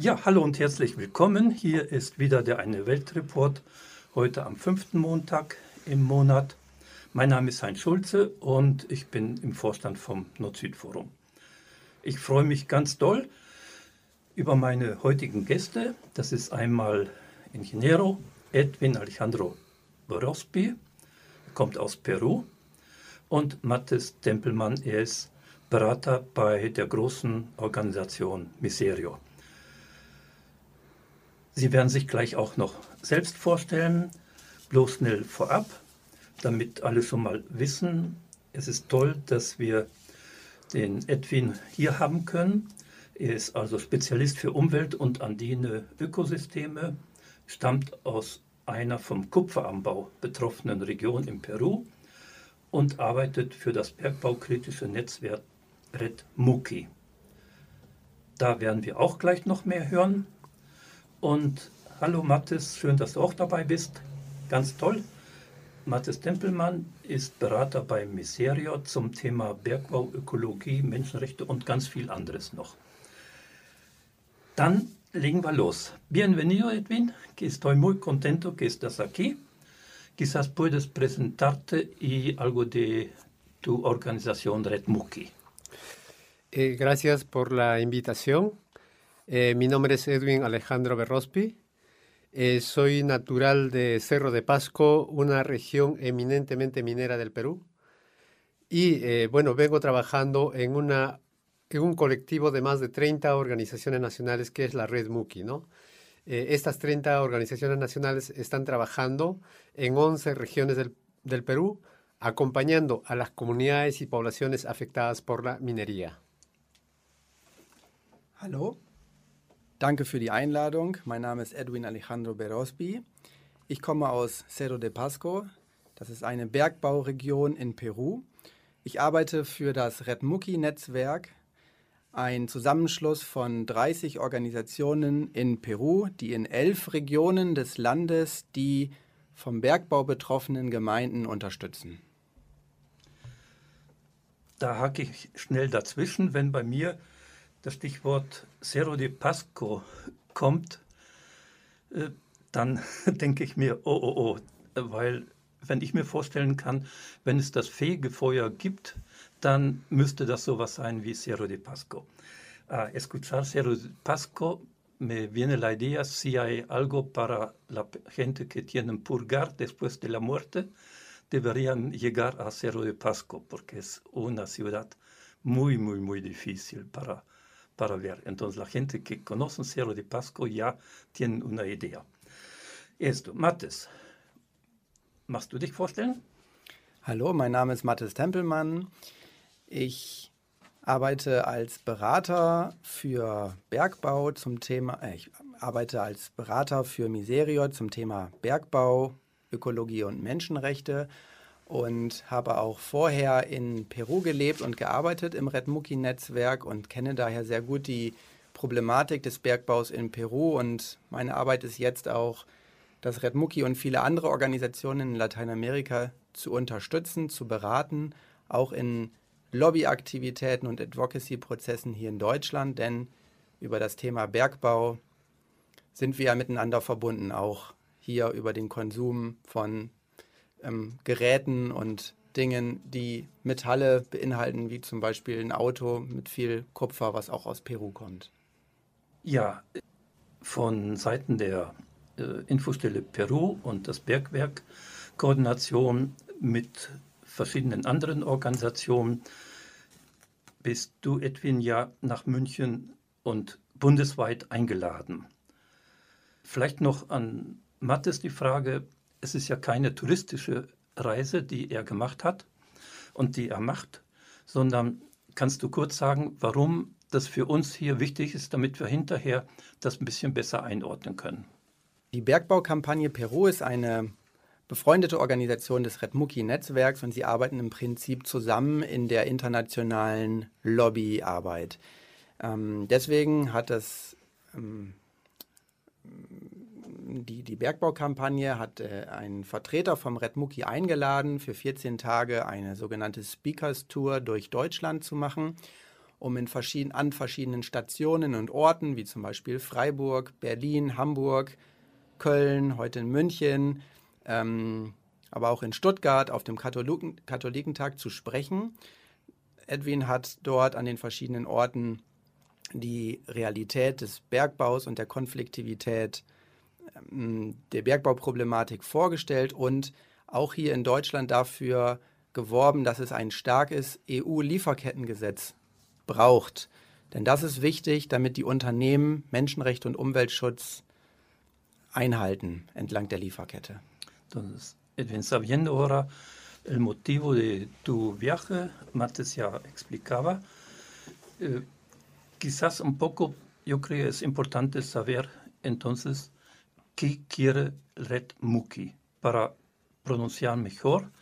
Ja, hallo und herzlich willkommen. Hier ist wieder der Eine Welt Report, heute am fünften Montag im Monat. Mein Name ist Heinz Schulze und ich bin im Vorstand vom Nord-Süd-Forum. Ich freue mich ganz doll über meine heutigen Gäste. Das ist einmal Ingeniero Edwin Alejandro Borospi, kommt aus Peru, und Mathis Tempelmann, er ist Berater bei der großen Organisation Miserio. Sie werden sich gleich auch noch selbst vorstellen, bloß schnell vorab, damit alle schon mal wissen. Es ist toll, dass wir den Edwin hier haben können. Er ist also Spezialist für Umwelt- und andine Ökosysteme, stammt aus einer vom Kupferanbau betroffenen Region in Peru und arbeitet für das bergbaukritische Netzwerk Red Muki. Da werden wir auch gleich noch mehr hören. Und hallo Mathis, schön, dass du auch dabei bist. Ganz toll. Mathis Tempelmann ist Berater bei Miserio zum Thema Bergbau, Ökologie, Menschenrechte und ganz viel anderes noch. Dann legen wir los. Bienvenido, Edwin, que estoy muy contento que estás aquí. Quizás puedes presentarte y algo de tu organización Red Muki. Eh, gracias por la invitación. Eh, mi nombre es Edwin Alejandro Berrospi. Eh, soy natural de Cerro de Pasco, una región eminentemente minera del Perú. Y eh, bueno, vengo trabajando en, una, en un colectivo de más de 30 organizaciones nacionales que es la Red Muki, ¿no? Eh, estas 30 organizaciones nacionales están trabajando en 11 regiones del, del Perú, acompañando a las comunidades y poblaciones afectadas por la minería. Hallo, danke für die Einladung. Mein Name ist Edwin Alejandro Berospi. Ich komme aus Cerro de Pasco. Das ist eine Bergbauregion in Peru. Ich arbeite für das Red Muki-Netzwerk, ein Zusammenschluss von 30 Organisationen in Peru, die in elf Regionen des Landes die vom Bergbau betroffenen Gemeinden unterstützen. Da hake ich schnell dazwischen, wenn bei mir das Stichwort Cerro de Pasco kommt, äh, dann denke ich mir, oh, oh, oh, weil wenn ich mir vorstellen kann, wenn es das Fegefeuer gibt, dann müsste das sowas sein wie Cerro de Pasco. A escuchar Cerro de Pasco me viene la idea si hay algo para la gente que tienen purgar después de la muerte, deberían llegar a Cerro de Pasco, porque es una ciudad muy, muy, muy difícil para, para ver. Entonces la gente que conoce Cerro de Pasco ya tienen una idea. Esto, Mattes, machst du dich vorstellen? Hallo, mein Name ist Mathis Tempelmann. Ich arbeite als Berater für Bergbau zum Thema, äh, ich arbeite als Berater für Miserio zum Thema Bergbau, Ökologie und Menschenrechte und habe auch vorher in Peru gelebt und gearbeitet im Red Muki-Netzwerk und kenne daher sehr gut die Problematik des Bergbaus in Peru. Und meine Arbeit ist jetzt auch, das Red Muki und viele andere Organisationen in Lateinamerika zu unterstützen, zu beraten, auch in Lobbyaktivitäten und Advocacy-Prozessen hier in Deutschland, denn über das Thema Bergbau sind wir ja miteinander verbunden, auch hier über den Konsum von ähm, Geräten und Dingen, die Metalle beinhalten, wie zum Beispiel ein Auto mit viel Kupfer, was auch aus Peru kommt. Ja, von Seiten der äh, Infostelle Peru und das Bergwerk Koordination mit verschiedenen anderen Organisationen bist du, Edwin, ja nach München und bundesweit eingeladen. Vielleicht noch an Mattes die Frage, es ist ja keine touristische Reise, die er gemacht hat und die er macht, sondern kannst du kurz sagen, warum das für uns hier wichtig ist, damit wir hinterher das ein bisschen besser einordnen können? Die Bergbaukampagne Peru ist eine befreundete Organisation des Red Muki-Netzwerks und sie arbeiten im Prinzip zusammen in der internationalen Lobbyarbeit. Ähm, deswegen hat es ähm, die, die Bergbaukampagne hat äh, einen Vertreter vom Red Muki eingeladen, für 14 Tage eine sogenannte Speakers Tour durch Deutschland zu machen. um in verschieden, an verschiedenen Stationen und Orten, wie zum Beispiel Freiburg, Berlin, Hamburg, Köln, heute in München, ähm, aber auch in Stuttgart auf dem Katholiken, Katholikentag zu sprechen. Edwin hat dort an den verschiedenen Orten die Realität des Bergbaus und der Konfliktivität der Bergbauproblematik vorgestellt und auch hier in Deutschland dafür geworben, dass es ein starkes EU-Lieferkettengesetz braucht. Denn das ist wichtig, damit die Unternehmen Menschenrechte und Umweltschutz einhalten entlang der Lieferkette. Entonces, sabiendo ahora el motivo de tu viaje, Mates ya explicaba, eh, quizás un poco, yo creo es importante saber entonces qué quiere Red Muki para pronunciar mejor.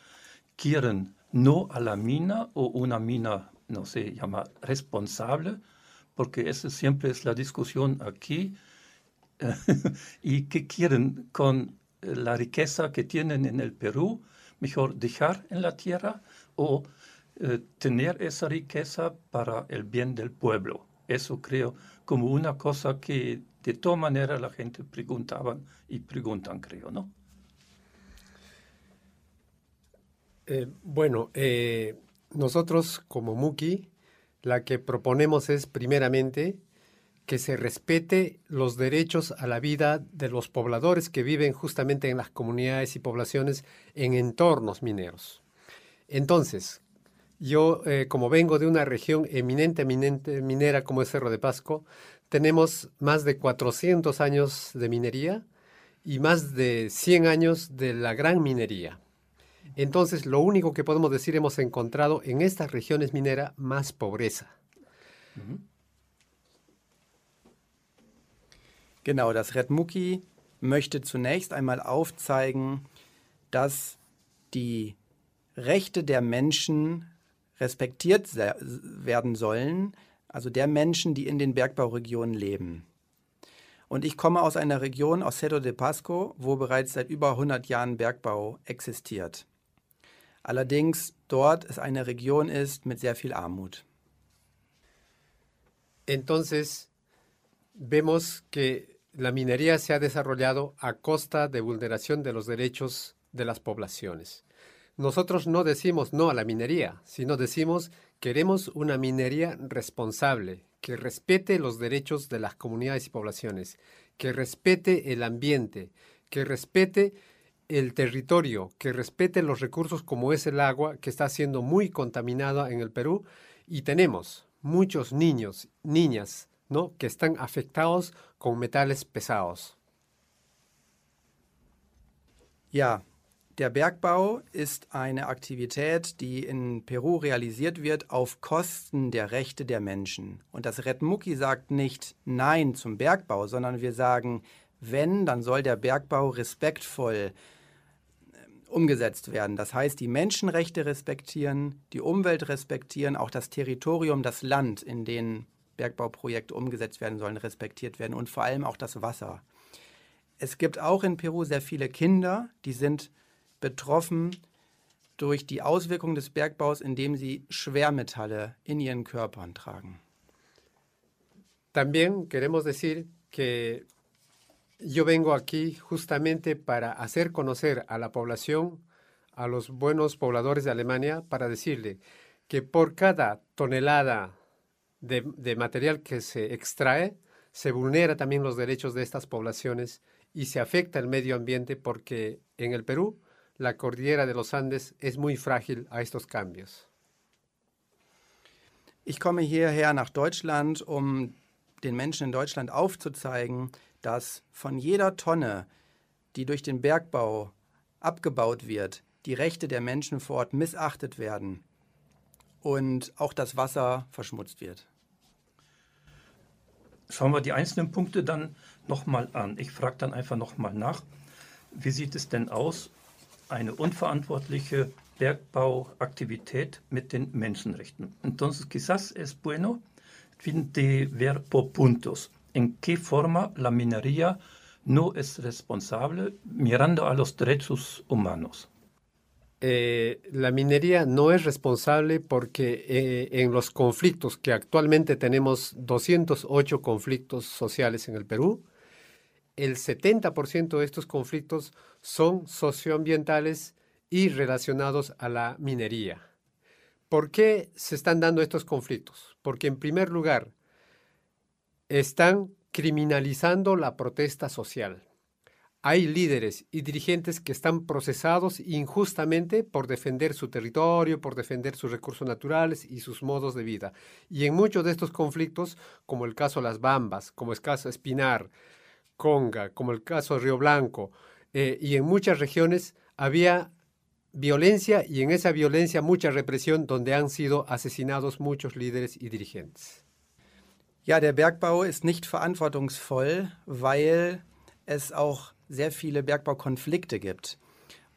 Quieren no a la mina o una mina, no se llama responsable, porque esa siempre es la discusión aquí. y qué quieren con la riqueza que tienen en el Perú, mejor dejar en la tierra o eh, tener esa riqueza para el bien del pueblo. Eso creo como una cosa que de todas maneras la gente preguntaban y preguntan, creo, ¿no? Eh, bueno, eh, nosotros como Muki, la que proponemos es primeramente que se respete los derechos a la vida de los pobladores que viven justamente en las comunidades y poblaciones en entornos mineros. Entonces, yo, eh, como vengo de una región eminente, eminente minera como es Cerro de Pasco, tenemos más de 400 años de minería y más de 100 años de la gran minería. Entonces, lo único que podemos decir hemos encontrado en estas regiones mineras más pobreza. Genau, das Red Muki möchte zunächst einmal aufzeigen, dass die Rechte der Menschen respektiert werden sollen, also der Menschen, die in den Bergbauregionen leben. Und ich komme aus einer Region, aus Cerro de Pasco, wo bereits seit über 100 Jahren Bergbau existiert. Allerdings dort es eine Region ist mit sehr viel Armut. Entonces, vemos que la minería se ha desarrollado a costa de vulneración de los derechos de las poblaciones. Nosotros no decimos no a la minería, sino decimos queremos una minería responsable, que respete los derechos de las comunidades y poblaciones, que respete el ambiente, que respete el territorio, que respete los recursos como es el agua, que está siendo muy contaminada en el Perú, y tenemos muchos niños, niñas, ¿no? que están afectados con metales pesados. Ja, der Bergbau ist eine Aktivität, die in Peru realisiert wird auf Kosten der Rechte der Menschen. Und das Red Muki sagt nicht Nein zum Bergbau, sondern wir sagen, wenn, dann soll der Bergbau respektvoll ähm, umgesetzt werden. Das heißt, die Menschenrechte respektieren, die Umwelt respektieren, auch das Territorium, das Land, in dem Bergbauprojekte umgesetzt werden sollen, respektiert werden und vor allem auch das Wasser. Es gibt auch in Peru sehr viele Kinder, die sind betroffen durch die Auswirkungen des Bergbaus, indem sie Schwermetalle in ihren Körpern tragen. También queremos decir que yo vengo aquí justamente para hacer conocer a la población, a los buenos pobladores de Alemania, para decirle que por cada tonelada de, material que se extrae, se vulnera también los derechos de estas poblaciones y se afecta el medio ambiente porque en el Perú la cordillera de los Andes es muy frágil a estos cambios. Ich komme hierher nach Deutschland, um den Menschen in Deutschland aufzuzeigen, dass von jeder Tonne, die durch den Bergbau abgebaut wird, die Rechte der Menschen vor Ort missachtet werden und auch das Wasser verschmutzt wird. Schauen wir die einzelnen Punkte dann nochmal an. Ich frage dann einfach nochmal nach, wie sieht es denn aus, eine unverantwortliche Bergbauaktivität mit den Menschenrechten? Entonces, quizás es bueno de ver por puntos en qué forma la minería no es responsable mirando a los derechos humanos. Eh, la minería no es responsable porque eh, en los conflictos que actualmente tenemos 208 conflictos sociales en el Perú, el 70% de estos conflictos son socioambientales y relacionados a la minería. ¿Por qué se están dando estos conflictos? Porque en primer lugar, están criminalizando la protesta social. Hay líderes y dirigentes que están procesados injustamente por defender su territorio, por defender sus recursos naturales y sus modos de vida. Y en muchos de estos conflictos, como el caso Las Bambas, como el caso Espinar, Conga, como el caso Río Blanco, eh, y en muchas regiones había violencia y en esa violencia mucha represión donde han sido asesinados muchos líderes y dirigentes. Ja, der Bergbau ist nicht verantwortungsvoll, weil es auch sehr viele Bergbaukonflikte gibt.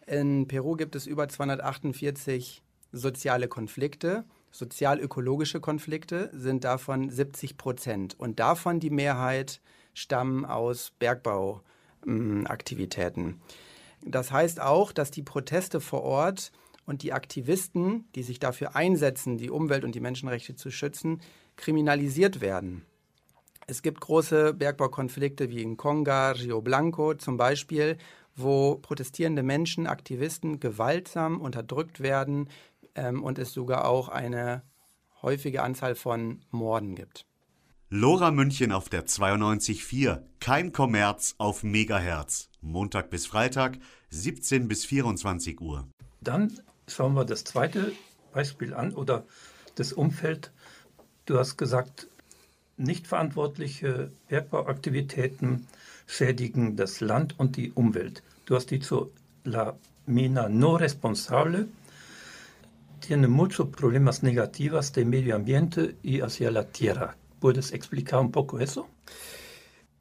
In Peru gibt es über 248 soziale Konflikte. Sozial-ökologische Konflikte sind davon 70 Prozent. Und davon die Mehrheit stammen aus Bergbauaktivitäten. Das heißt auch, dass die Proteste vor Ort und die Aktivisten, die sich dafür einsetzen, die Umwelt und die Menschenrechte zu schützen, kriminalisiert werden. Es gibt große Bergbaukonflikte wie in Conga, Rio Blanco zum Beispiel, wo protestierende Menschen, Aktivisten gewaltsam unterdrückt werden ähm, und es sogar auch eine häufige Anzahl von Morden gibt. Lora München auf der 92.4, kein Kommerz auf Megahertz. Montag bis Freitag, 17 bis 24 Uhr. Dann schauen wir das zweite Beispiel an oder das Umfeld. Du hast gesagt, nicht verantwortliche Bergbauaktivitäten schädigen das Land und die Umwelt. Du hast dicho, la mina no responsable tiene muchos problemas negativos de medio ambiente y hacia la tierra. ¿Puedes explicar un poco eso?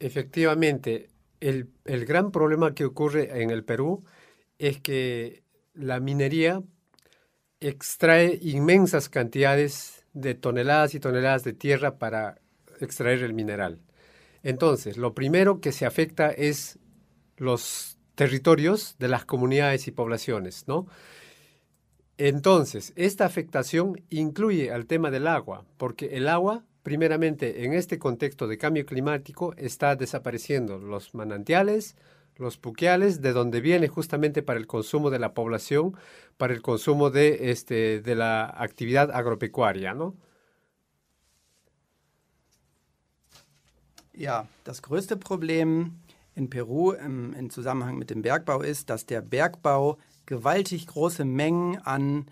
Efectivamente, el, el gran problema que ocurre en el Perú es que la minería extrae inmensas cantidades de toneladas y toneladas de tierra para extraer el mineral. Entonces, lo primero que se afecta es los territorios de las comunidades y poblaciones, ¿no? Entonces, esta afectación incluye al tema del agua, porque el agua, primeramente, en este contexto de cambio climático, está desapareciendo los manantiales, los puquiales, de donde viene justamente para el consumo de la población, para el consumo de, este, de la actividad agropecuaria, ¿no? Ja, das größte Problem in Peru im, im Zusammenhang mit dem Bergbau ist, dass der Bergbau gewaltig große Mengen an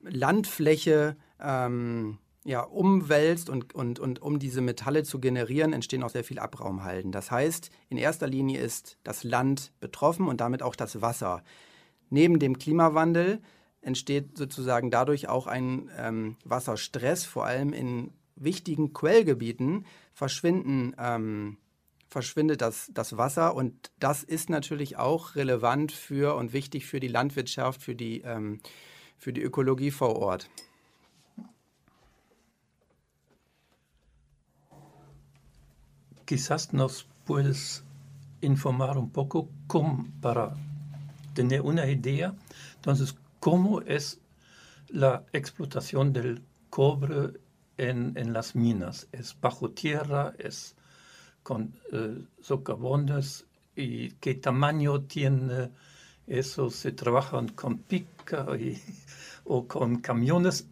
Landfläche ähm, ja, umwälzt und, und, und um diese Metalle zu generieren, entstehen auch sehr viel Abraumhalden. Das heißt, in erster Linie ist das Land betroffen und damit auch das Wasser. Neben dem Klimawandel entsteht sozusagen dadurch auch ein ähm, Wasserstress, vor allem in wichtigen Quellgebieten verschwinden, ähm, verschwindet das, das Wasser und das ist natürlich auch relevant für und wichtig für die Landwirtschaft, für die, ähm, für die Ökologie vor Ort. Quizás nos puedes informar un poco cómo, para tener una idea, entonces, cómo es la explotación del cobre en, las minas. Es bajo tierra, es con eh, socavones y qué tamaño tiene eso. Se trabajan con pica o con camiones.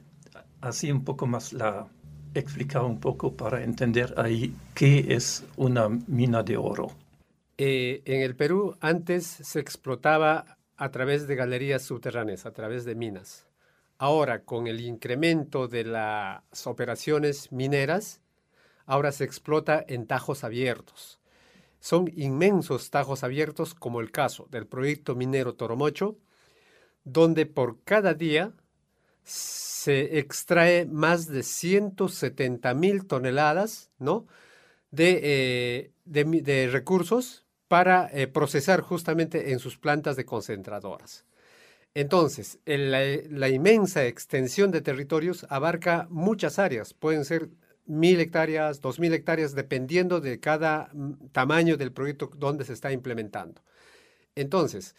Así un poco más la explicar un poco para entender ahí qué es una mina de oro. Eh, en el Perú antes se explotaba a través de galerías subterráneas, a través de minas. Ahora, con el incremento de las operaciones mineras, ahora se explota en tajos abiertos. Son inmensos tajos abiertos, como el caso del proyecto minero Toromocho, donde por cada día se extrae más de 170 mil toneladas ¿no? de, eh, de, recursos para eh, procesar justamente en sus plantas de concentradoras. Entonces, la, inmensa extensión de territorios abarca muchas áreas, pueden ser mil hectáreas, dos mil hectáreas, dependiendo de cada mm, tamaño del proyecto donde se está implementando. Entonces,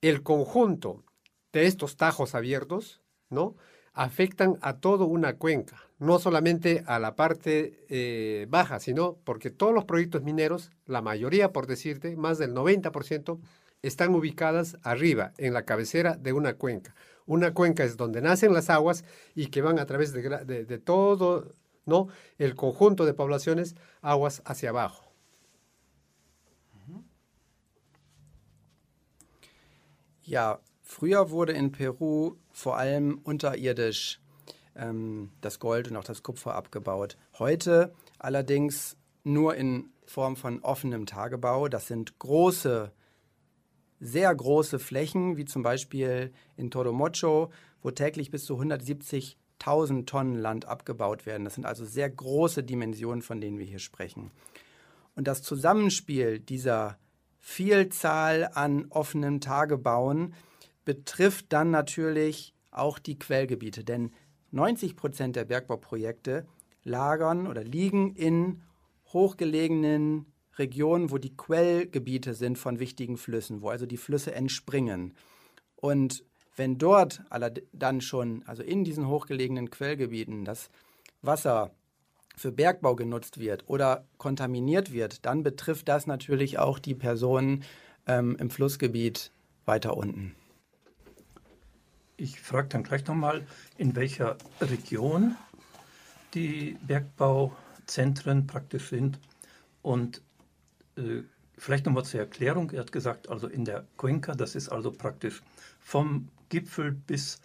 el conjunto de estos tajos abiertos, ¿no? afectan a toda una cuenca, no solamente a la parte eh, baja, sino porque todos los proyectos mineros, la mayoría, por decirte, más del 90%, están ubicadas arriba, en la cabecera de una cuenca. Una cuenca es donde nacen las aguas y que van a través de, todo ¿no? el conjunto de poblaciones, aguas hacia abajo. Ja, früher wurde in Peru vor allem unterirdisch ähm, das Gold und auch das Kupfer abgebaut. Heute allerdings nur in Form von offenem Tagebau. Das sind große, sehr große Flächen, wie zum Beispiel in Toromocho, wo täglich bis zu 170.000 Tonnen Land abgebaut werden. Das sind also sehr große Dimensionen, von denen wir hier sprechen. Und das Zusammenspiel dieser Vielzahl an offenen Tagebauen betrifft dann natürlich auch die Quellgebiete, denn 90 Prozent der Bergbauprojekte lagern oder liegen in hochgelegenen Regionen, wo die Quellgebiete sind von wichtigen Flüssen, wo also die Flüsse entspringen. Und wenn dort dann schon, also in diesen hochgelegenen Quellgebieten, das Wasser für Bergbau genutzt wird oder kontaminiert wird, dann betrifft das natürlich auch die Personen ähm, im Flussgebiet weiter unten. Ich frage dann gleich nochmal, in welcher Region die Bergbauzentren praktisch sind. Und äh, vielleicht nochmal zur Erklärung, er hat gesagt, also in der Cuenca, das ist also praktisch vom Gipfel bis,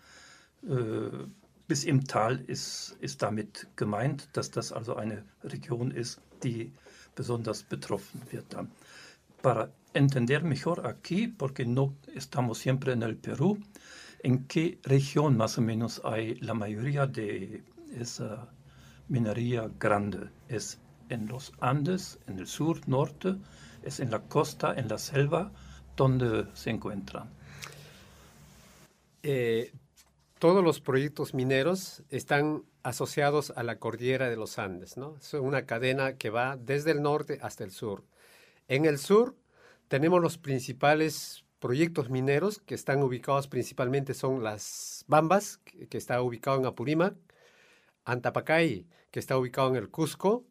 äh, bis im Tal ist, ist damit gemeint, dass das also eine Region ist, die besonders betroffen wird dann. Para entender mejor aquí, porque no estamos siempre en el Perú, ¿En qué región más o menos hay la mayoría de esa minería grande? ¿Es en los Andes, en el sur, norte? ¿Es en la costa, en la selva? ¿Dónde se encuentran? Eh, todos los proyectos mineros están asociados a la cordillera de los Andes, ¿no? Es una cadena que va desde el norte hasta el sur. En el sur tenemos los principales proyectos mineros que están ubicados principalmente son las Bambas, que, está ubicado en Apurímac, Antapacay, que está ubicado en el Cusco,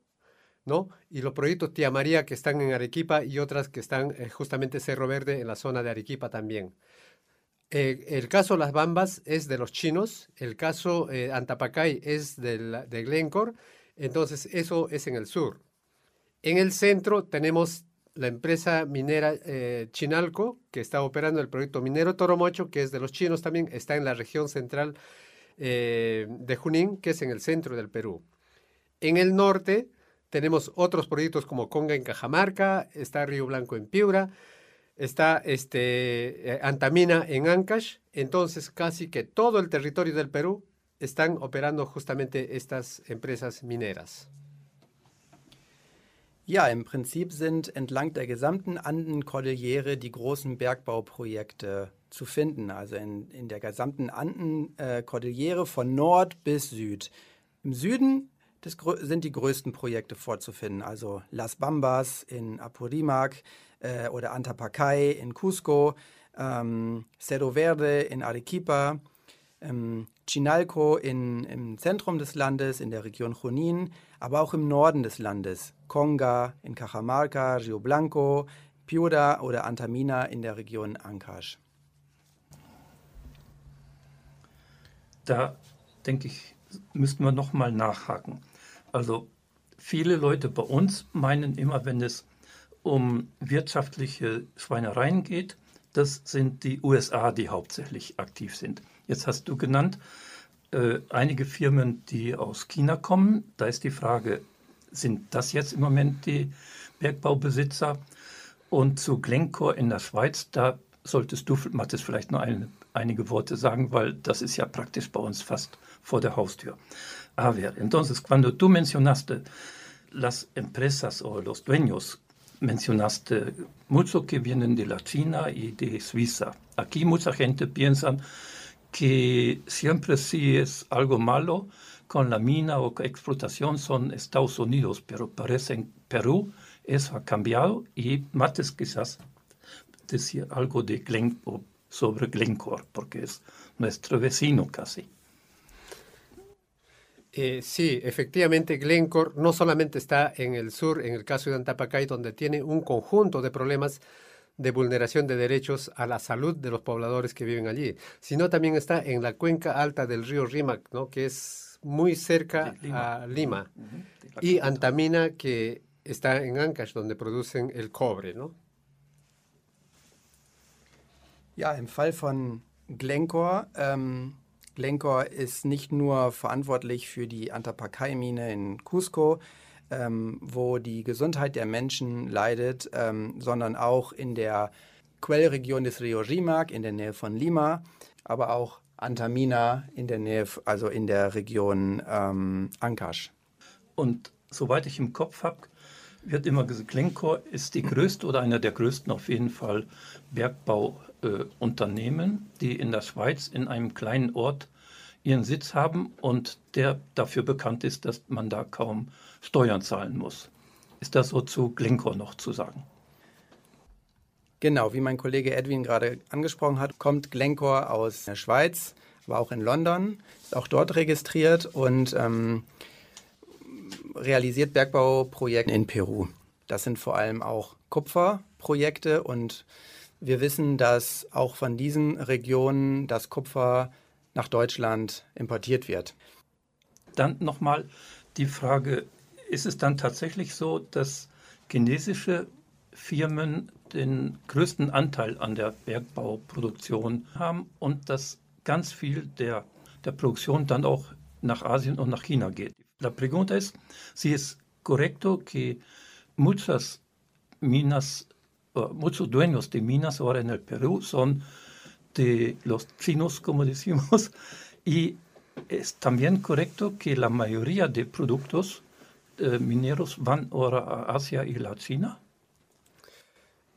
¿no? Y los proyectos Tía María, que están en Arequipa, y otras que están eh, justamente Cerro Verde, en la zona de Arequipa también. Eh, el caso Las Bambas es de los chinos, el caso eh, Antapacay es de Glencore, entonces eso es en el sur. En el centro tenemos la empresa minera eh, Chinalco, que está operando el proyecto minero Toromocho, que es de los chinos también, está en la región central eh, de Junín, que es en el centro del Perú. En el norte tenemos otros proyectos como Conga en Cajamarca, está Río Blanco en Piura, está este, eh, Antamina en Ancash, entonces casi que todo el territorio del Perú están operando justamente estas empresas mineras. Ja, im Prinzip sind entlang der gesamten Andenkordillere die großen Bergbauprojekte zu finden. Also in, in der gesamten Andenkordillere von Nord bis Süd. Im Süden des, sind die größten Projekte vorzufinden. Also Las Bambas in Apurimac äh, oder Antapacay in Cusco, ähm, Cerro Verde in Arequipa, ähm, Chinalco in, im Zentrum des Landes, in der Region Junín, aber auch im Norden des Landes, Conga in Cajamarca, Rio Blanco, Piura oder Antamina in der Region Ancash. Da denke ich, müssten wir nochmal nachhaken. Also viele Leute bei uns meinen immer, wenn es um wirtschaftliche Schweinereien geht, das sind die USA, die hauptsächlich aktiv sind. Jetzt hast du genannt, äh, einige Firmen, die aus China kommen. Da ist die Frage, sind das jetzt im Moment die Bergbaubesitzer? Und zu Glencore in der Schweiz, da solltest du, Mathis, vielleicht noch ein, einige Worte sagen, weil das ist ja praktisch bei uns fast vor der Haustür. A ver, entonces, cuando tú mencionaste las empresas o los dueños, mencionaste mucho que vienen de la China y de Suiza. Aquí mucha gente piensa que siempre si es algo malo con la mina o explotación son Estados Unidos, pero parece en Perú eso ha cambiado y Mates quizás decir algo de Glen, sobre Glencore, porque es nuestro vecino casi. Eh, sí, efectivamente, Glencore no solamente está en el sur, en el caso de Antapacay, donde tiene un conjunto de problemas de vulneración de derechos a la salud de los pobladores que viven allí, sino también está en la cuenca alta del río Rímac, ¿no? que es muy cerca a Lima, y Antamina, que está en Ancash, donde producen el cobre. ¿no? Ja, im Fall von Glencore, ähm, Glencore ist nicht nur verantwortlich für die Antapaccay-Mine in Cusco, ähm, wo die Gesundheit der Menschen leidet, ähm, sondern auch in der Quellregion des Rio Rimac in der Nähe von Lima, aber auch Antamina in der Nähe, also in der Region ähm, Ancash. Und soweit ich im Kopf habe, wird immer gesagt, Glencore ist die größte oder einer der größten auf jeden Fall Bergbauunternehmen, äh, die in der Schweiz in einem kleinen Ort ihren Sitz haben und der dafür bekannt ist, dass man da kaum Steuern zahlen muss. Ist das so zu Glencore noch zu sagen? Genau, wie mein Kollege Edwin gerade angesprochen hat, kommt Glencore aus der Schweiz, war auch in London, ist auch dort registriert und ähm, realisiert Bergbauprojekte in Peru. Das sind vor allem auch Kupferprojekte und wir wissen, dass auch von diesen Regionen das Kupfer nach Deutschland importiert wird. Dann nochmal die Frage, ist es dann tatsächlich so, dass chinesische Firmen den größten Anteil an der Bergbauproduktion haben und dass ganz viel der, der Produktion dann auch nach Asien und nach China geht. La pregunta es si es correcto que muchas minas, muchos dueños de minas ahora en el Perú son de los chinos, como decimos, y es también correcto que la mayoría de productos eh, mineros van ahora a Asia y la China.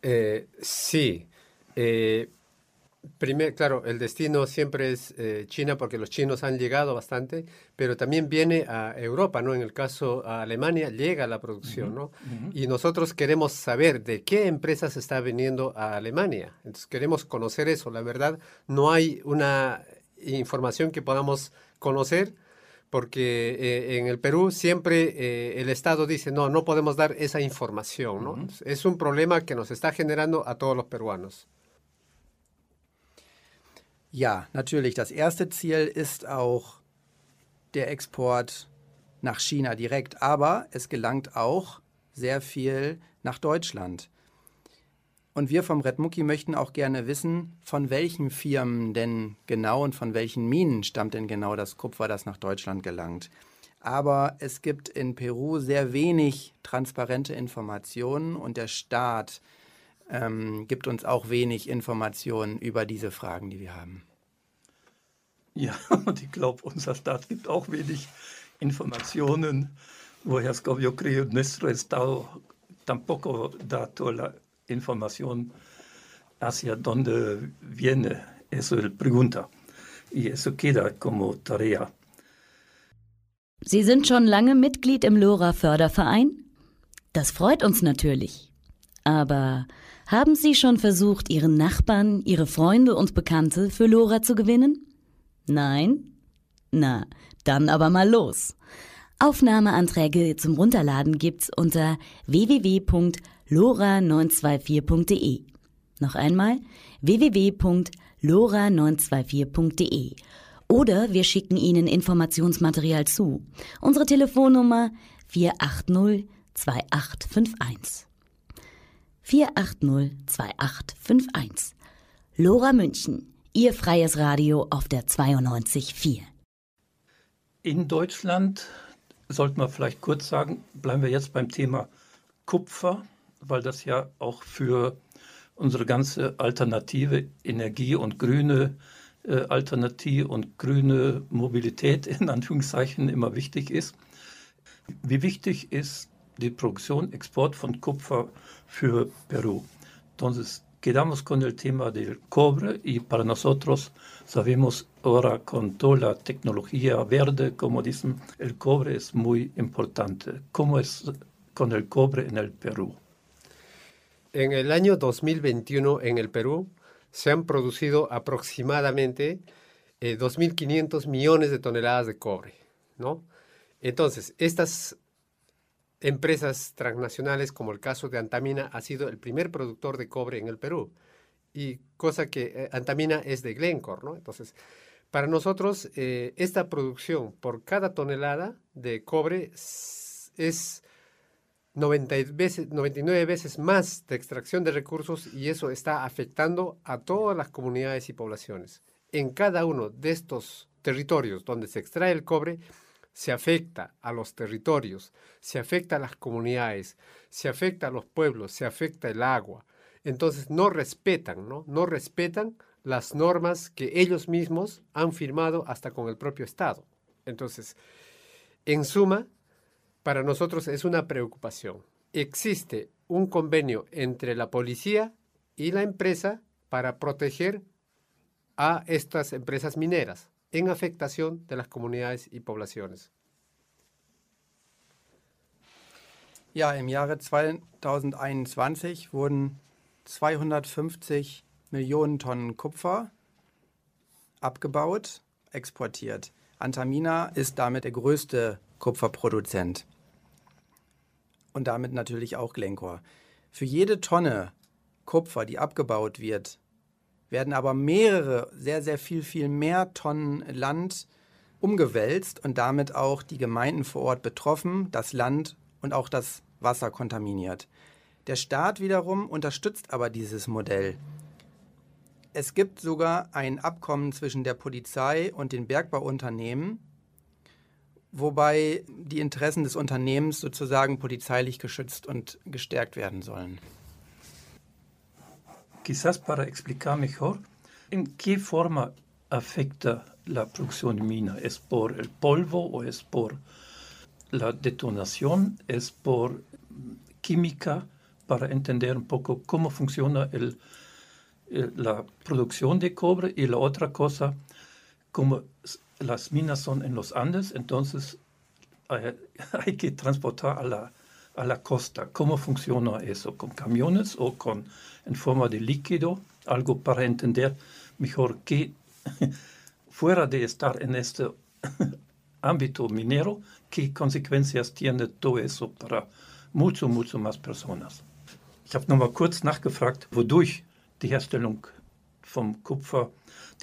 Eh, sí. Eh, Primero, claro, el destino siempre es eh, China porque los chinos han llegado bastante, pero también viene a Europa, ¿no? En el caso a Alemania llega la producción, ¿no? Y nosotros queremos saber de qué empresas está viniendo a Alemania. Entonces queremos conocer eso. La verdad, no hay una información que podamos conocer porque eh, en el Perú siempre eh, el Estado dice, no, no podemos dar esa información, ¿no? Es un problema que nos está generando a todos los peruanos. Ja, natürlich. Das erste Ziel ist auch der Export nach China direkt, aber es gelangt auch sehr viel nach Deutschland. Und wir vom Red Mucki möchten auch gerne wissen, von welchen Firmen denn genau und von welchen Minen stammt denn genau das Kupfer, das nach Deutschland gelangt. Aber es gibt in Peru sehr wenig transparente Informationen und der Staat ähm, gibt uns auch wenig Informationen über diese Fragen, die wir haben. Ja, und ich glaube, unser Staat gibt auch wenig Informationen. Woher yo creo nuestro Estado tampoco da toda información hacia dónde viene. Eso es pregunta. Y eso queda como tarea. Sie sind schon lange Mitglied im LoRa Förderverein? Das freut uns natürlich. Aber haben Sie schon versucht, Ihren Nachbarn, Ihre Freunde und Bekannte für Lora zu gewinnen? Nein? Na, dann aber mal los. Aufnahmeanträge zum Runterladen gibt's unter www.lora924.de. Noch einmal www.lora924.de. Oder wir schicken Ihnen Informationsmaterial zu. Unsere Telefonnummer 480 2851. 480 2851. Lora München, Ihr freies Radio auf der 92.4. In Deutschland, sollten wir vielleicht kurz sagen, bleiben wir jetzt beim Thema Kupfer, weil das ja auch für unsere ganze alternative Energie und grüne äh, Alternative und grüne Mobilität in Anführungszeichen immer wichtig ist. Wie wichtig ist die Produktion, Export von Kupfer für Peru. Entonces, quedamos con el tema del cobre y para nosotros sabemos ahora con toda la tecnología verde, como dicen, el cobre es muy importante. ¿Cómo es con el cobre en el Perú? En el año 2021 en el Perú se han producido aproximadamente 2.500 millones de toneladas de cobre, ¿no? Entonces, estas empresas transnacionales, como el caso de Antamina, ha sido el primer productor de cobre en el Perú. Y cosa que eh, Antamina es de Glencore, ¿no? Entonces, para nosotros, eh, esta producción por cada tonelada de cobre es 90 veces, 99 veces más de extracción de recursos y eso está afectando a todas las comunidades y poblaciones. En cada uno de estos territorios donde se extrae el cobre, se afecta a los territorios, se afecta a las comunidades, se afecta a los pueblos, se afecta el agua. Entonces no respetan, ¿no? No respetan las normas que ellos mismos han firmado hasta con el propio Estado. Entonces, en suma, para nosotros es una preocupación. Existe un convenio entre la policía y la empresa para proteger a estas empresas mineras en afectación de las comunidades y poblaciones. Ja, im Jahre 2021 wurden 250 Millionen Tonnen Kupfer abgebaut, exportiert. Antamina ist damit der größte Kupferproduzent. Und damit natürlich auch Glencore. Für jede Tonne Kupfer, die abgebaut wird, werden aber mehrere, sehr, sehr viel, viel mehr Tonnen Land umgewälzt und damit auch die Gemeinden vor Ort betroffen, das Land und auch das Wasser kontaminiert. Der Staat wiederum unterstützt aber dieses Modell. Es gibt sogar ein Abkommen zwischen der Polizei und den Bergbauunternehmen, wobei die Interessen des Unternehmens sozusagen polizeilich geschützt und gestärkt werden sollen. Quizás para explicar mejor, ¿en qué forma afecta la producción de mina? ¿Es por el polvo o es por la detonación? ¿Es por química? Para entender un poco cómo funciona el, el, la producción de cobre y la otra cosa, como las minas son en los Andes, entonces hay, hay que transportar a la, a la costa. ¿Cómo funciona eso? ¿Con camiones o con en forma de líquido? Algo para entender mejor que fuera de estar en este ámbito minero, qué consequences tiene todo eso para mucho, mucho más personas. Ich habe nochmal kurz nachgefragt, wodurch die Herstellung vom Kupfer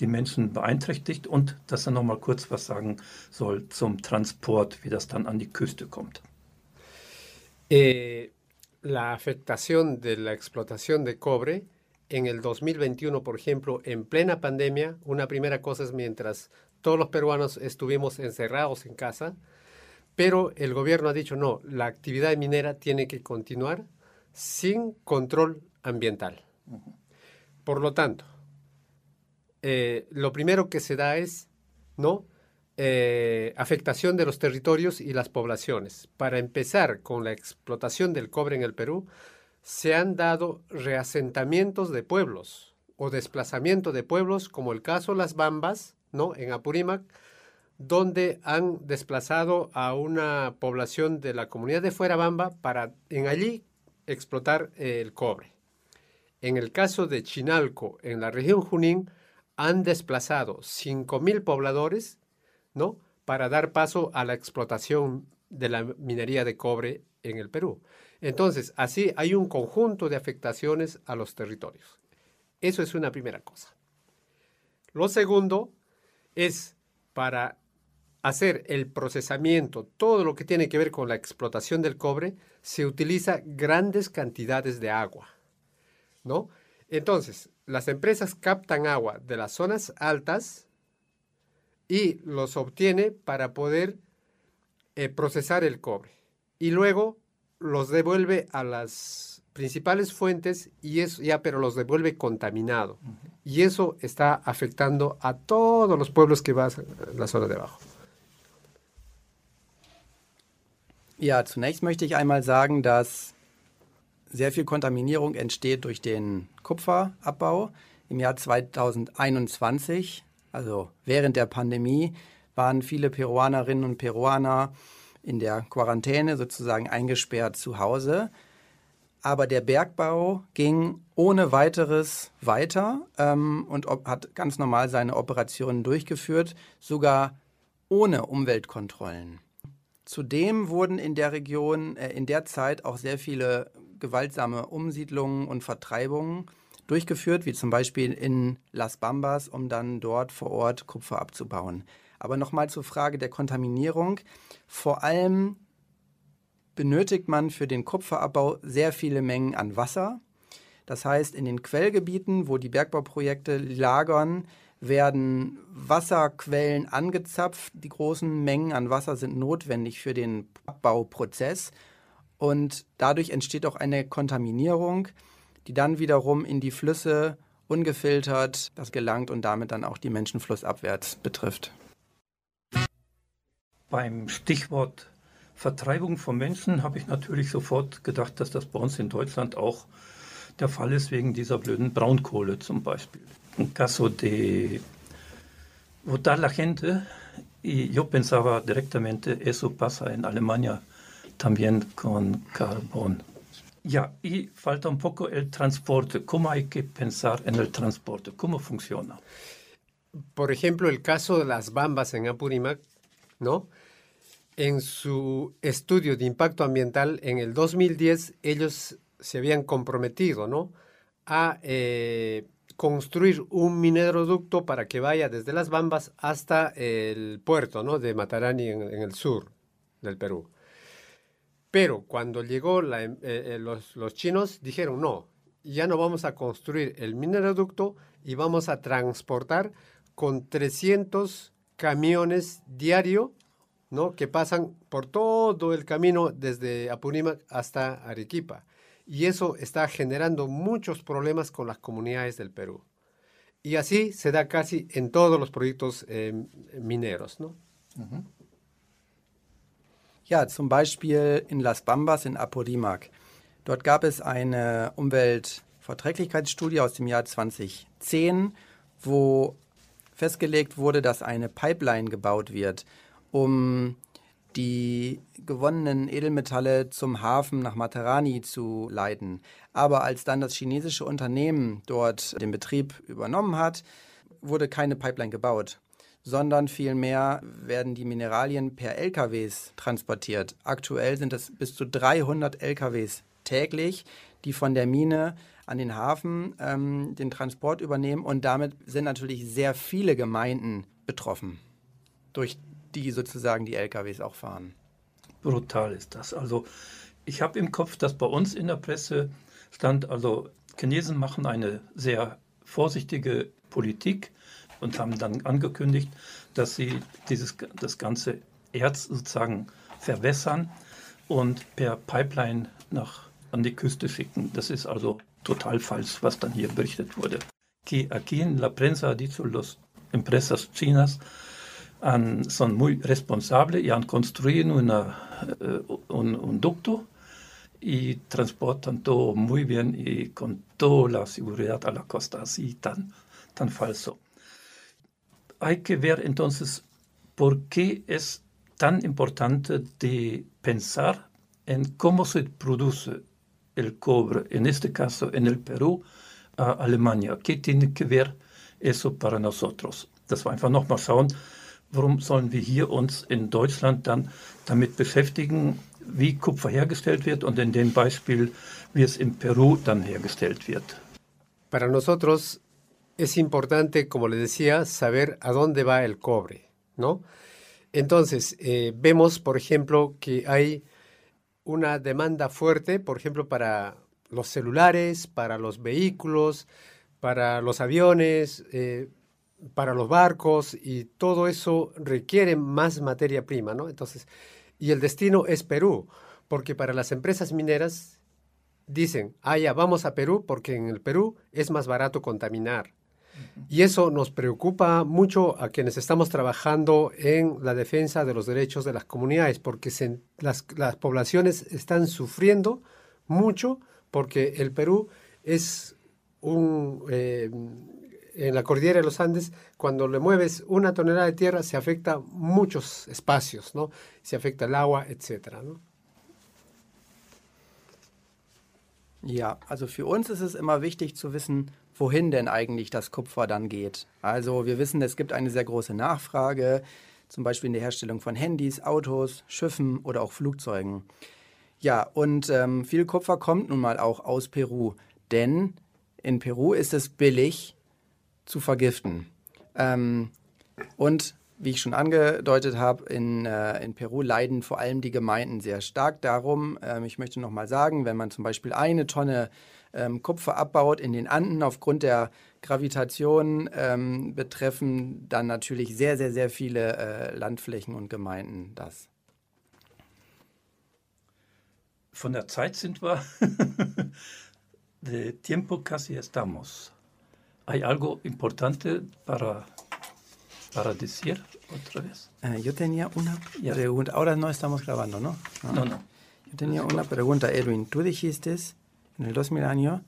die Menschen beeinträchtigt und dass er nochmal kurz was sagen soll zum Transport, wie das dann an die Küste kommt. Eh, la afectación de la explotación de cobre en el 2021, por ejemplo, en plena pandemia, una primera cosa es mientras todos los peruanos estuvimos encerrados en casa, pero el gobierno ha dicho no, la actividad minera tiene que continuar sin control ambiental. Por lo tanto, eh, lo primero que se da es no eh, afectación de los territorios y las poblaciones. Para empezar con la explotación del cobre en el Perú, se han dado reasentamientos de pueblos o desplazamiento de pueblos, como el caso Las Bambas, ¿no? En Apurímac, donde han desplazado a una población de la comunidad de Fuerabamba para en allí explotar eh, el cobre. En el caso de Chinalco, en la región Junín, han desplazado 5.000 pobladores ¿no? para dar paso a la explotación de la minería de cobre en el Perú. Entonces, así hay un conjunto de afectaciones a los territorios. Eso es una primera cosa. Lo segundo es para hacer el procesamiento, todo lo que tiene que ver con la explotación del cobre, se utiliza grandes cantidades de agua, ¿no? Entonces, las empresas captan agua de las zonas altas y los obtiene para poder eh, procesar el cobre. Y luego los devuelve a las principales fuentes y eso ya, pero los devuelve contaminado. Y eso está afectando a todos los pueblos que van a la zona de abajo. Ja, zunächst möchte ich einmal sagen, dass sehr viel Kontaminierung entsteht durch den Kupferabbau. Im Jahr 2021, also während der Pandemie, waren viele Peruanerinnen und Peruaner in der Quarantäne sozusagen eingesperrt zu Hause. Aber der Bergbau ging ohne weiteres weiter ähm, und hat ganz normal seine Operationen durchgeführt, sogar ohne Umweltkontrollen. Zudem wurden in der Region äh, in der Zeit auch sehr viele gewaltsame Umsiedlungen und Vertreibungen durchgeführt, wie zum Beispiel in Las Bambas, um dann dort vor Ort Kupfer abzubauen. Aber nochmal zur Frage der Kontaminierung. Vor allem benötigt man für den Kupferabbau sehr viele Mengen an Wasser. Das heißt, in den Quellgebieten, wo die Bergbauprojekte lagern, werden Wasserquellen angezapft. Die großen Mengen an Wasser sind notwendig für den Abbauprozess. Und dadurch entsteht auch eine Kontaminierung, die dann wiederum in die Flüsse ungefiltert das gelangt und damit dann auch die Menschen flussabwärts betrifft. Beim Stichwort Vertreibung von Menschen habe ich natürlich sofort gedacht, dass das bei uns in Deutschland auch der Fall ist, wegen dieser blöden Braunkohle zum Beispiel. En caso de votar la gente, y yo pensaba directamente, eso pasa en Alemania también con carbón. Ya, y falta un poco el transporte. ¿Cómo hay que pensar en el transporte? ¿Cómo funciona? Por ejemplo, el caso de las bambas en Apurímac, ¿no? En su estudio de impacto ambiental en el 2010, ellos se habían comprometido ¿no? a eh, construir un mineroducto para que vaya desde las Bambas hasta el puerto ¿no? de Matarani en, el sur del Perú. Pero cuando llegó eh, eh, los, chinos dijeron, no, ya no vamos a construir el mineroducto y vamos a transportar con 300 camiones diario ¿no? que pasan por todo el camino desde Apurímac hasta Arequipa. Y eso está generando muchos problemas con las comunidades del Perú. Y así se da casi en todos los proyectos eh, mineros. ¿no? Ja, zum Beispiel in Las Bambas in Apurímac. Dort gab es eine Umweltverträglichkeitsstudie aus dem Jahr 2010, wo festgelegt wurde, dass eine Pipeline gebaut wird um die gewonnenen Edelmetalle zum Hafen nach Matarani zu leiten. Aber als dann das chinesische Unternehmen dort den Betrieb übernommen hat, wurde keine Pipeline gebaut, sondern vielmehr werden die Mineralien per LKWs transportiert. Aktuell sind es bis zu 300 LKWs täglich, die von der Mine an den Hafen ähm, den Transport übernehmen und damit sind natürlich sehr viele Gemeinden betroffen durch die sozusagen die LKWs auch fahren. Brutal ist das. Also ich habe im Kopf, dass bei uns in der Presse stand, also Chinesen machen eine sehr vorsichtige Politik und haben dann angekündigt, dass sie dieses, das ganze Erz sozusagen verwässern und per Pipeline nach, an die Küste schicken. Das ist also total falsch, was dann hier berichtet wurde. Que aquí en la prensa ha dicho los empresas chinas han, son muy responsables y han construido una, uh, un, un, ducto y transportan todo muy bien y con toda la seguridad a la costa, así tan, tan falso. Hay que ver entonces por qué es tan importante de pensar en cómo se produce el cobre, en este caso en el Perú, a Alemania. ¿Qué tiene que ver eso para nosotros? Das war einfach nochmal schauen, warum sollen wir hier uns in Deutschland dann damit beschäftigen, wie Kupfer hergestellt wird und in dem Beispiel, wie es in Perú dann hergestellt wird? Para nosotros es importante, como les decía, saber a dónde va el cobre, ¿no? Entonces, eh, vemos, por ejemplo, que hay una demanda fuerte, por ejemplo, para los celulares, para los vehículos, para los aviones, eh, para los barcos y todo eso requiere más materia prima, ¿no? Entonces, y el destino es Perú, porque para las empresas mineras dicen, ah, vamos a Perú porque en el Perú es más barato contaminar. Y eso nos preocupa mucho a quienes estamos trabajando en la defensa de los derechos de las comunidades, porque las, poblaciones están sufriendo mucho porque el Perú es un, eh, en la cordillera de los Andes, cuando le mueves una tonelada de tierra, se afecta muchos espacios, ¿no? Se afecta el agua, etcétera, ¿no? Ja, also für uns ist es immer wichtig zu wissen, wohin denn eigentlich das Kupfer dann geht. Also wir wissen, es gibt eine sehr große Nachfrage, zum Beispiel in der Herstellung von Handys, Autos, Schiffen oder auch Flugzeugen. Ja, und ähm, viel Kupfer kommt nun mal auch aus Peru, denn in Peru ist es billig zu vergiften. Ähm, und wie ich schon angedeutet habe, in, äh, in Peru leiden vor allem die Gemeinden sehr stark darum. Ähm, ich möchte noch mal sagen, wenn man zum Beispiel eine Tonne ähm, Kupfer abbaut in den Anden aufgrund der Gravitation, ähm, betreffen dann natürlich sehr, sehr, sehr viele äh, Landflächen und Gemeinden das. Von der Zeit sind wir. De tiempo casi estamos. ¿Hay algo importante para para decir otra vez? Eh, yo tenía una pregunta. Ahora no estamos grabando, ¿no? No, no. no. Yo tenía una pregunta, Edwin. Tú dijiste en el 2000 año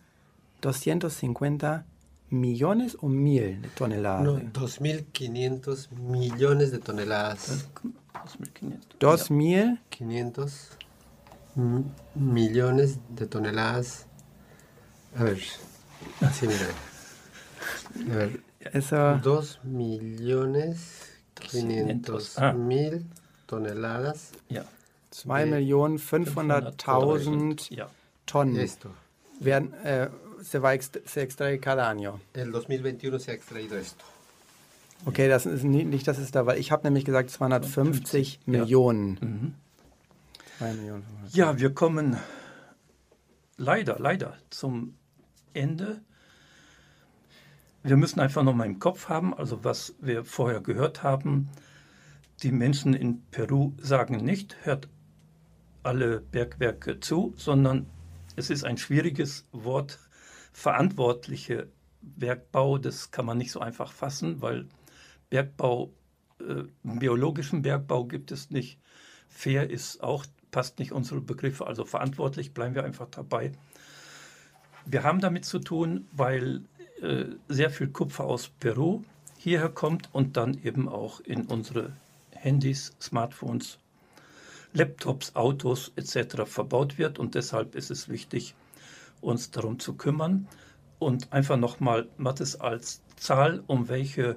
250 millones o mil de toneladas. No, 2.500 millones de toneladas. 2.500. 2.500 millones de toneladas. A ver, así mira. A ver, Eso. 2 millones 500 ah. mil toneladas. Ja. 2 Millionen 500.000 ja. Tonnen esto. Werden, äh, se, va se extrae cada año. El 2021 se ha extraído esto. Okay, das ist nicht, nicht das ist da, weil ich habe nämlich gesagt 250 50, Millionen. Ja. Mhm. Millionen. Ja, wir kommen leider, leider zum Ende wir müssen einfach nochmal im Kopf haben, also was wir vorher gehört haben, die Menschen in Peru sagen nicht, hört alle Bergwerke zu, sondern es ist ein schwieriges Wort, verantwortliche Bergbau, das kann man nicht so einfach fassen, weil Bergbau, äh, biologischen Bergbau gibt es nicht. Fair ist auch, passt nicht unsere Begriffe, also verantwortlich bleiben wir einfach dabei. Wir haben damit zu tun, weil äh, sehr viel Kupfer aus Peru hierher kommt und dann eben auch in unsere Handys, Smartphones, Laptops, Autos etc. verbaut wird. Und deshalb ist es wichtig, uns darum zu kümmern. Und einfach nochmal, Mathis, als Zahl, um welche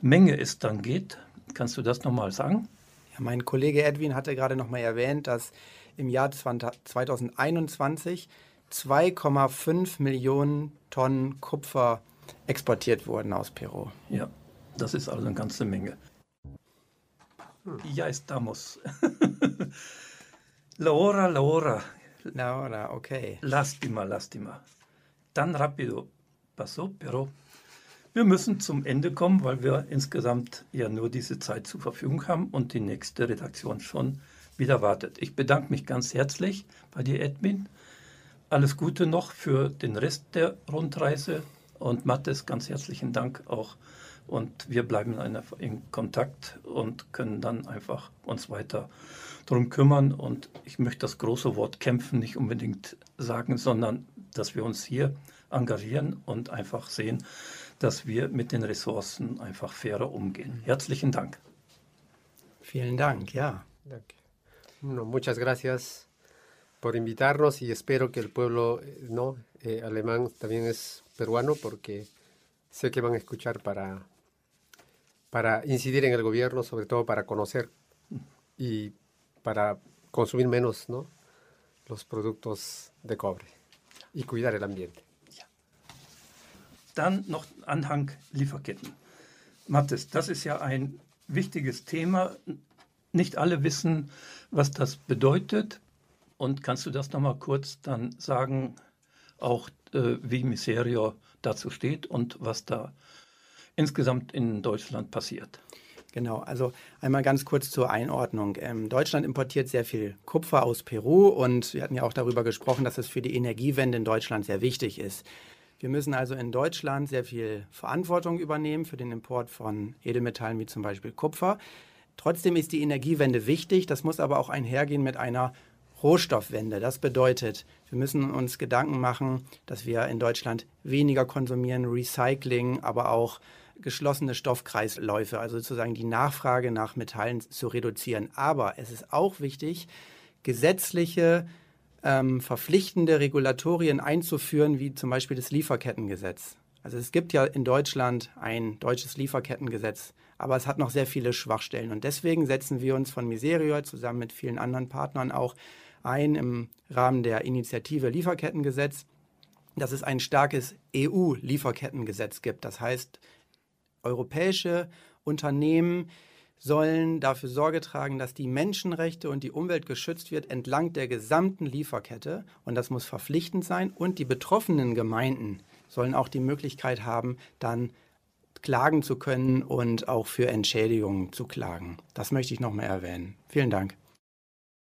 Menge es dann geht. Kannst du das nochmal sagen? Ja, mein Kollege Edwin hatte gerade nochmal erwähnt, dass im Jahr 2021 2,5 Millionen Tonnen Kupfer exportiert wurden aus Peru. Ja, das ist also eine ganze Menge. Hm. Ja, estamos. la hora, la hora. La hora, okay. Lástima, lástima. Tan rápido pasó, pero wir müssen zum Ende kommen, weil wir insgesamt ja nur diese Zeit zur Verfügung haben und die nächste Redaktion schon wieder wartet. Ich bedanke mich ganz herzlich bei dir, Edwin, alles Gute noch für den Rest der Rundreise und Mattes, ganz herzlichen Dank auch. Und wir bleiben in Kontakt und können dann einfach uns weiter darum kümmern. Und ich möchte das große Wort kämpfen nicht unbedingt sagen, sondern dass wir uns hier engagieren und einfach sehen, dass wir mit den Ressourcen einfach fairer umgehen. Herzlichen Dank. Vielen Dank, ja. Danke. No, muchas gracias. por invitarnos y espero que el pueblo no eh, alemán también es peruano porque sé que van a escuchar para, para incidir en el gobierno, sobre todo para conocer y para consumir menos ¿no? los productos de cobre y cuidar el ambiente. Dann noch Anhang Lieferketten. Mathis, das ist ja ein wichtiges Thema. Nicht alle wissen, was das bedeutet. Und kannst du das nochmal kurz dann sagen, auch äh, wie Miserio dazu steht und was da insgesamt in Deutschland passiert? Genau, also einmal ganz kurz zur Einordnung. Ähm, Deutschland importiert sehr viel Kupfer aus Peru und wir hatten ja auch darüber gesprochen, dass es für die Energiewende in Deutschland sehr wichtig ist. Wir müssen also in Deutschland sehr viel Verantwortung übernehmen für den Import von Edelmetallen wie zum Beispiel Kupfer. Trotzdem ist die Energiewende wichtig, das muss aber auch einhergehen mit einer Rohstoffwende. Das bedeutet, wir müssen uns Gedanken machen, dass wir in Deutschland weniger konsumieren, Recycling, aber auch geschlossene Stoffkreisläufe, also sozusagen die Nachfrage nach Metallen zu reduzieren. Aber es ist auch wichtig, gesetzliche ähm, verpflichtende Regulatorien einzuführen, wie zum Beispiel das Lieferkettengesetz. Also es gibt ja in Deutschland ein deutsches Lieferkettengesetz, aber es hat noch sehr viele Schwachstellen. Und deswegen setzen wir uns von Miserior zusammen mit vielen anderen Partnern auch ein im Rahmen der Initiative Lieferkettengesetz, dass es ein starkes EU-Lieferkettengesetz gibt. Das heißt, europäische Unternehmen sollen dafür Sorge tragen, dass die Menschenrechte und die Umwelt geschützt wird entlang der gesamten Lieferkette. Und das muss verpflichtend sein. Und die betroffenen Gemeinden sollen auch die Möglichkeit haben, dann klagen zu können und auch für Entschädigungen zu klagen. Das möchte ich noch mal erwähnen. Vielen Dank.